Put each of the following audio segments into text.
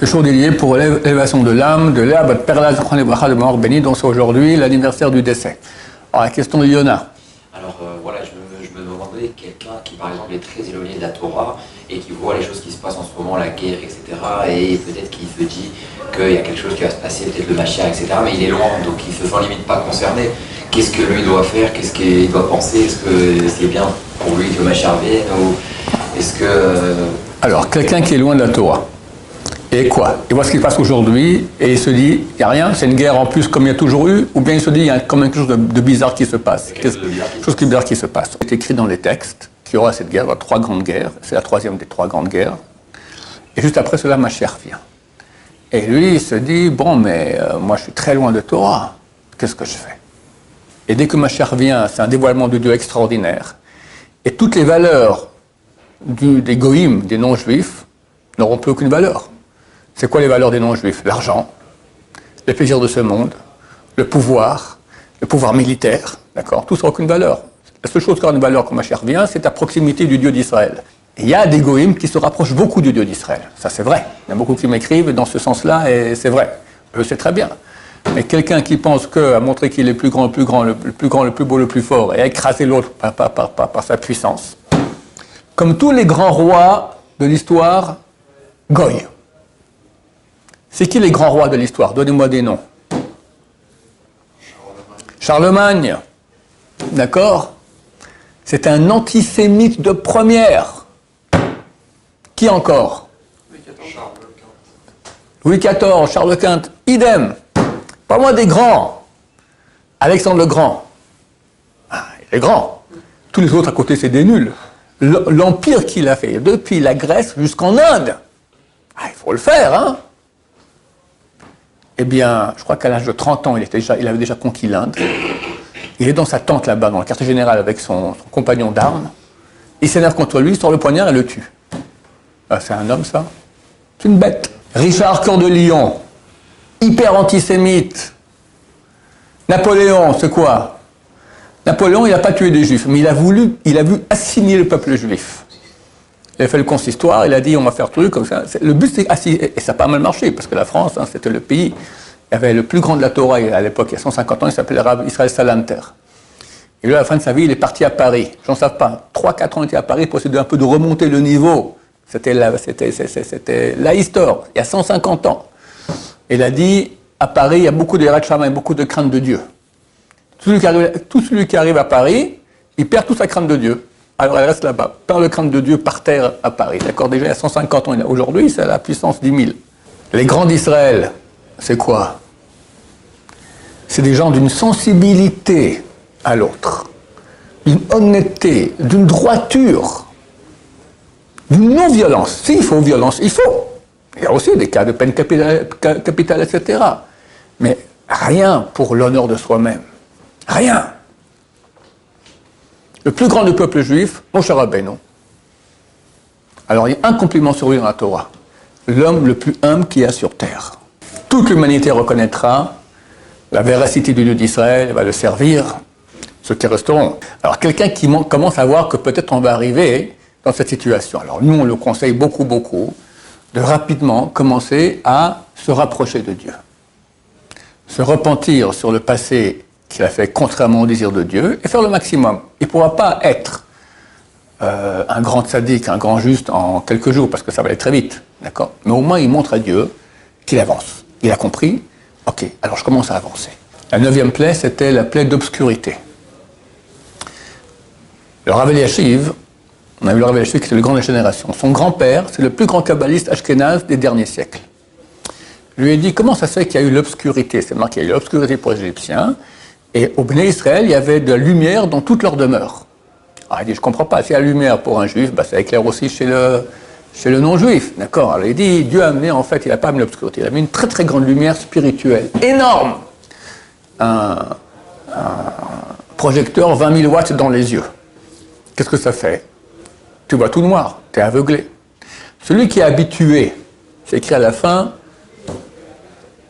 Ce jour dédié pour l'élévation de l'âme de l'herbe Perla de mort béni, dont c'est aujourd'hui l'anniversaire du décès. Alors la question de Yona. Alors euh, voilà, je me, je me demandais quelqu'un qui par exemple est très éloigné de la Torah et qui voit les choses qui se passent en ce moment, la guerre, etc. Et peut-être qu'il se dit qu'il y a quelque chose qui va se passer, peut-être le Machia, etc. Mais il est loin, donc il se sent limite pas concerné. Qu'est-ce que lui doit faire? Qu'est-ce qu'il doit penser? Est-ce que c'est bien pour lui que le Machia revienne ou est-ce que... euh, Alors, quelqu'un qui est loin de la Torah. Et quoi Il voit ce qui se passe aujourd'hui et il se dit, il n'y a rien, c'est une guerre en plus comme il y a toujours eu, ou bien il se dit, il y a quand même quelque chose de, de bizarre qui se passe. quelque chose de bizarre qui se bizarre qui passe. C'est écrit dans les textes qu'il y aura cette guerre, il y aura trois grandes guerres, c'est la troisième des trois grandes guerres. Et juste après cela, ma chère vient. Et lui, il se dit, bon, mais euh, moi je suis très loin de Torah, qu'est-ce que je fais? Et dès que ma chère vient, c'est un dévoilement de Dieu extraordinaire. Et toutes les valeurs du, des goïms, des non-juifs, n'auront plus aucune valeur. C'est quoi les valeurs des non-juifs? L'argent, les plaisirs de ce monde, le pouvoir, le pouvoir militaire, d'accord? Tout ça n'a aucune valeur. La seule chose qui aura une valeur quand ma chère vient, c'est à proximité du Dieu d'Israël. Il y a des goïms qui se rapprochent beaucoup du Dieu d'Israël. Ça, c'est vrai. Il y a beaucoup qui m'écrivent dans ce sens-là, et c'est vrai. Je sais très bien. Mais quelqu'un qui pense que, à montrer qu'il est plus grand, le plus grand, le plus grand, le plus beau, le plus fort, et à écraser l'autre par sa puissance, comme tous les grands rois de l'histoire, Goy. C'est qui les grands rois de l'histoire? Donnez-moi des noms. Charlemagne. D'accord? C'est un antisémite de première. Qui encore? Louis XIV, Charles Quint, idem. Pas moi des grands. Alexandre le Grand. Ah, il est grand. Tous les autres à côté, c'est des nuls. L'empire qu'il a fait, depuis la Grèce jusqu'en Inde. Ah, il faut le faire, hein Eh bien, je crois qu'à l'âge de 30 ans, il, avait déjà conquis l'Inde. Il est dans sa tente là-bas, dans le quartier général, avec son, compagnon d'armes. Il s'énerve contre lui, sort le poignard et le tue. Ah, c'est un homme, ça? C'est une bête. Richard Cœur de Lion, hyper antisémite. Napoléon, c'est quoi? Napoléon, il n'a pas tué des juifs, mais il a voulu, il a voulu assimiler le peuple juif. Il a fait le consistoire, il a dit on va faire truc comme ça. Le but c'est assi- et ça a pas mal marché parce que la France, hein, c'était le pays. Il y avait le plus grand de la Torah à l'époque, il y a 150 ans, il s'appelait Israël Salanter. Et lui, à la fin de sa vie, il est parti à Paris. J'en sais pas. 3-4 ans, il était à Paris pour essayer un peu de remonter le niveau. C'était la, c'était, la histoire, il y a 150 ans. Il a dit, à Paris, il y a beaucoup de Yerachama et beaucoup de crainte de Dieu. Qui tout celui qui arrive à Paris, il perd toute sa crainte de Dieu. Alors elle reste là-bas, perd le crainte de Dieu par terre à Paris. D'accord Déjà, il y a 150 ans. Aujourd'hui, c'est la puissance 10 000. Les grands d'Israël, c'est quoi? C'est des gens d'une sensibilité à l'autre, d'une honnêteté, d'une droiture, d'une non-violence. S'il faut violence, il faut. Il y a aussi des cas de peine capitale, ca- capitale, etc. Mais rien pour l'honneur de soi-même. Rien. Le plus grand du peuple juif, Moshe Rabbeinu. Alors il y a un compliment sur lui dans la Torah. L'homme le plus humble qu'il y a sur terre. Toute l'humanité reconnaîtra la véracité du Dieu d'Israël, elle va le servir, ceux qui resteront. Alors quelqu'un qui mon- commence à voir que peut-être on va arriver dans cette situation. Alors nous, on le conseille beaucoup, beaucoup, de rapidement commencer à se rapprocher de Dieu. Se repentir sur le passé qu'il a fait contrairement au désir de Dieu et faire le maximum. Il ne pourra pas être euh, un grand sadique, un grand juste en quelques jours, parce que ça va aller très vite, d'accord? Mais au moins, il montre à Dieu qu'il avance. Il a compris, ok, alors je commence à avancer. La neuvième plaie, c'était la plaie d'obscurité. Le Rav Eliashiv, on a vu le Rav Eliashiv qui était le grand de la génération. Son grand-père, c'est le plus grand kabbaliste ashkénaze des derniers siècles. Je lui ai dit comment ça se fait qu'il y a eu l'obscurité? C'est marqué, il y a eu l'obscurité pour les Égyptiens. Et au Béné Israël, il y avait de la lumière dans toute leur demeure. Alors il dit, je comprends pas, a la lumière pour un juif, bah, ça éclaire aussi chez le, non-juif. D'accord Alors il dit, Dieu a amené, en fait, il n'a pas amené l'obscurité, il a mis une très très grande lumière spirituelle, énorme. Un, un projecteur 20 000 watts dans les yeux. Qu'est-ce que ça fait? Tu vois tout noir, tu es aveuglé. Celui qui est habitué, c'est écrit à la fin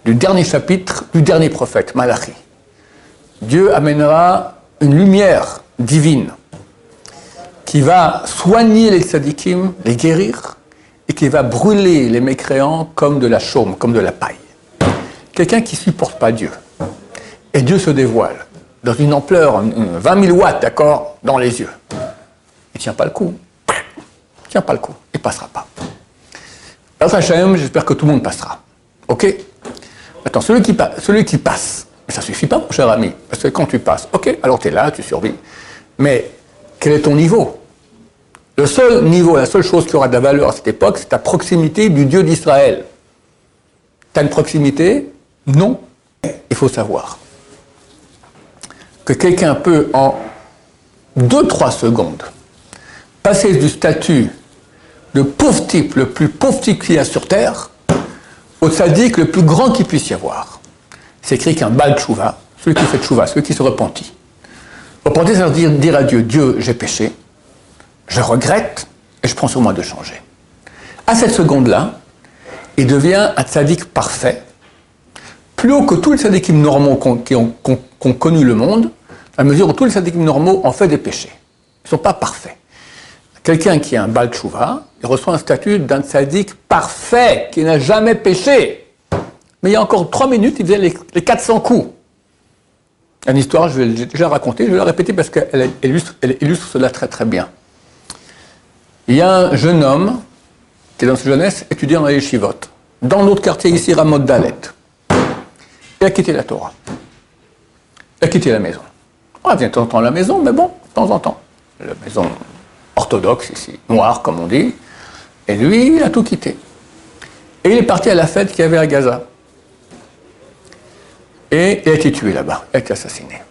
du dernier chapitre du dernier prophète, Malachi. Dieu amènera une lumière divine qui va soigner les tzadikim, les guérir, et qui va brûler les mécréants comme de la chaume, comme de la paille. Quelqu'un qui ne supporte pas Dieu. Et Dieu se dévoile dans une ampleur, 20 000 watts, d'accord, dans les yeux. Il ne tient pas le coup. Il ne tient pas le coup. Il passera pas. Alors, j'espère que tout le monde passera. OK? Maintenant, celui qui passe, ça ne suffit pas, mon cher ami, parce que quand tu passes, OK, alors tu es là, tu survis. Mais quel est ton niveau? Le seul niveau, la seule chose qui aura de la valeur à cette époque, c'est ta proximité du Dieu d'Israël. Tu as une proximité? Non. Il faut savoir que quelqu'un peut, en 2-3 secondes, passer du statut de pauvre type, le plus pauvre type qu'il y a sur Terre, au sadique le plus grand qu'il puisse y avoir. C'est écrit qu'un bal chouva, celui qui fait chouva, celui qui se repentit. Repentir, c'est dire, dire à Dieu, Dieu, j'ai péché, je regrette, et je prends sur moi de changer. À cette seconde-là, il devient un sadique parfait, plus haut que tous les sadikim normaux qui ont, connu le monde, à mesure où tous les sadikim normaux ont fait des péchés. Ils ne sont pas parfaits. Quelqu'un qui a un bal chouva, il reçoit un statut d'un sadique parfait, qui n'a jamais péché. Mais il y a encore trois minutes, il faisait les, 400 coups. Une histoire, je vais déjà raconter, je vais la répéter parce qu'elle illustre, cela très très bien. Il y a un jeune homme qui est dans sa jeunesse étudié dans les chivotes, dans notre quartier ici, Ramot Dalet. Il a quitté la Torah. Il a quitté la maison. On vient de temps en temps à la maison, mais bon, de temps en temps. La maison orthodoxe ici, noir comme on dit. Et lui, il a tout quitté. Et il est parti à la fête qu'il y avait à Gaza. Et a été tué là-bas, a été assassiné.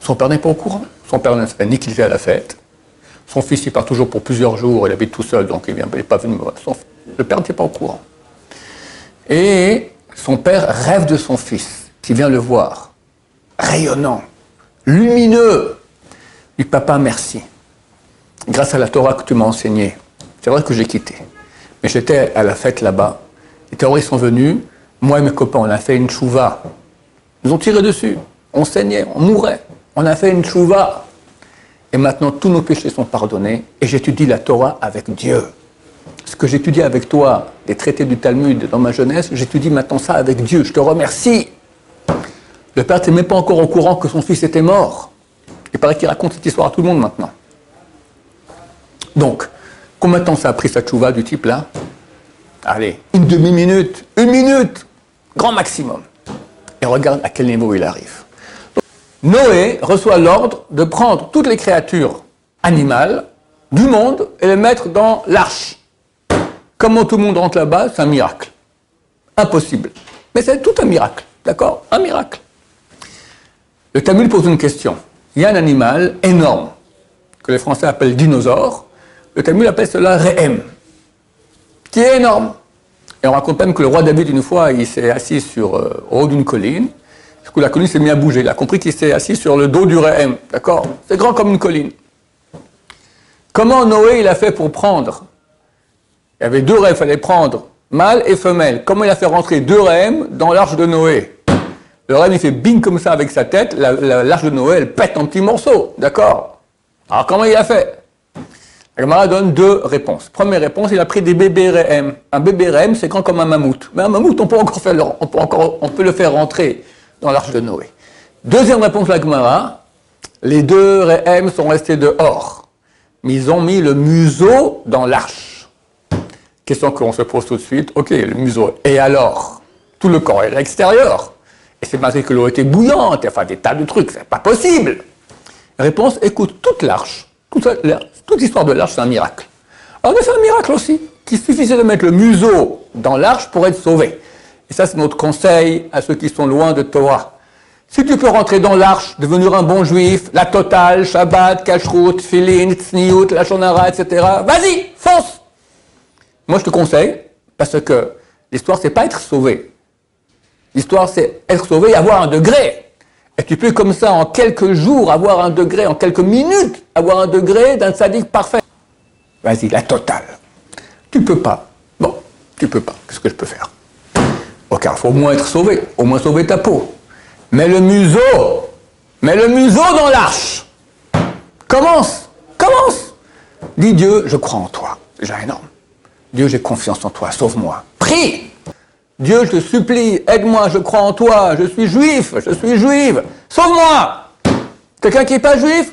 Son père n'est pas au courant. Son père ni qu'il fait à la fête. Son fils, il part toujours pour plusieurs jours, il habite tout seul, donc il n'est pas venu. le père n'était pas au courant. Et son père rêve de son fils, qui vient le voir, rayonnant, lumineux. Il dit, papa, merci grâce à la Torah que tu m'as enseignée, c'est vrai que j'ai quitté. Mais j'étais à la fête là-bas. Les terroristes sont venus. Moi et mes copains, on a fait une chouva. Nous ont tiré dessus. On saignait, on mourait. On a fait une chouva. Et maintenant, tous nos péchés sont pardonnés. Et j'étudie la Torah avec Dieu. Ce que j'étudie avec toi, les traités du Talmud dans ma jeunesse, j'étudie maintenant ça avec Dieu. Je te remercie. Le père n'était même pas encore au courant que son fils était mort. Il paraît qu'il raconte cette histoire à tout le monde maintenant. Donc, combien de temps ça a pris cette chouva du type là Allez, une demi-minute, une minute, grand maximum. Et regarde à quel niveau il arrive. Noé reçoit l'ordre de prendre toutes les créatures animales du monde et les mettre dans l'arche. Comment tout le monde rentre là-bas C'est un miracle. Impossible. Mais c'est tout un miracle. D'accord? Un miracle. Le Tamil pose une question. Il y a un animal énorme que les Français appellent dinosaure le Talmud appelle cela Rehem, qui est énorme. Et on raconte même que le roi David, une fois, il s'est assis sur, euh, au haut d'une colline. Du coup, la colline s'est mise à bouger. Il a compris qu'il s'est assis sur le dos du Rehem. D'accord? C'est grand comme une colline. Comment Noé, il a fait pour prendre? Il y avait deux Rehem, il fallait prendre mâle et femelle. Comment il a fait rentrer deux Rehem dans l'arche de Noé? Le Rehem, il fait bing comme ça avec sa tête. L'arche de Noé, elle pète en petits morceaux. D'accord? Alors, comment il a fait? Agmara donne deux réponses. Première réponse, il a pris des bébés RM. Un bébé RM, c'est grand comme un mammouth. Mais un mammouth, on peut encore faire, on peut encore, on peut le faire rentrer dans l'arche de Noé. Deuxième réponse la les deux RM sont restés dehors. Mais ils ont mis le museau dans l'arche. Question qu'on se pose tout de suite. Ok, le museau. Et alors Tout le corps est à l'extérieur. Et c'est malgré que l'eau était bouillante, enfin des tas de trucs, c'est pas possible. Réponse, écoute toute l'arche. Toute, l'histoire de l'arche, c'est un miracle. Alors, c'est un miracle aussi, qu'il suffisait de mettre le museau dans l'arche pour être sauvé. Et ça, c'est notre conseil à ceux qui sont loin de Torah. Si tu peux rentrer dans l'arche, devenir un bon juif, la totale, Shabbat, Kashrut, Filin, Tzniut, la Shonara, etc., vas-y, fonce Moi, je te conseille, parce que l'histoire, c'est pas être sauvé. L'histoire, c'est être sauvé et avoir un degré. Et tu peux comme ça, en quelques jours, avoir un degré, en quelques minutes, avoir un degré d'un sadique parfait. Vas-y, la totale. Tu peux pas. Bon, tu peux pas. Qu'est-ce que je peux faire? Ok, il faut au moins être sauvé, au moins sauver ta peau. Mets le museau, mets le museau dans l'arche. Commence, commence. Dis Dieu, je crois en toi. Déjà énorme. Dieu, j'ai confiance en toi, sauve-moi. Prie Dieu, je te supplie, aide-moi, je crois en toi, je suis juif, je suis juive, sauve-moi Quelqu'un qui n'est pas juif,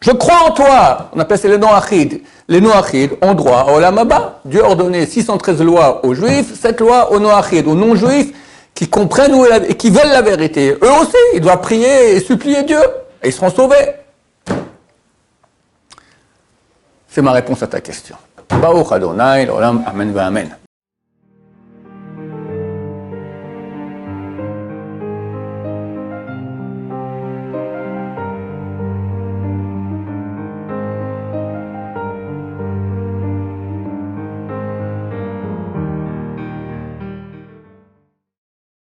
je crois en toi. On appelle ça les noachides. Les noachides ont droit au lamaba. Dieu a ordonné 613 lois aux juifs, 7 lois aux noachides, aux non-juifs, qui comprennent et qui veulent la vérité. Eux aussi, ils doivent prier et supplier Dieu, et ils seront sauvés. C'est ma réponse à ta question. Baruch Adonai, Amen, Amen.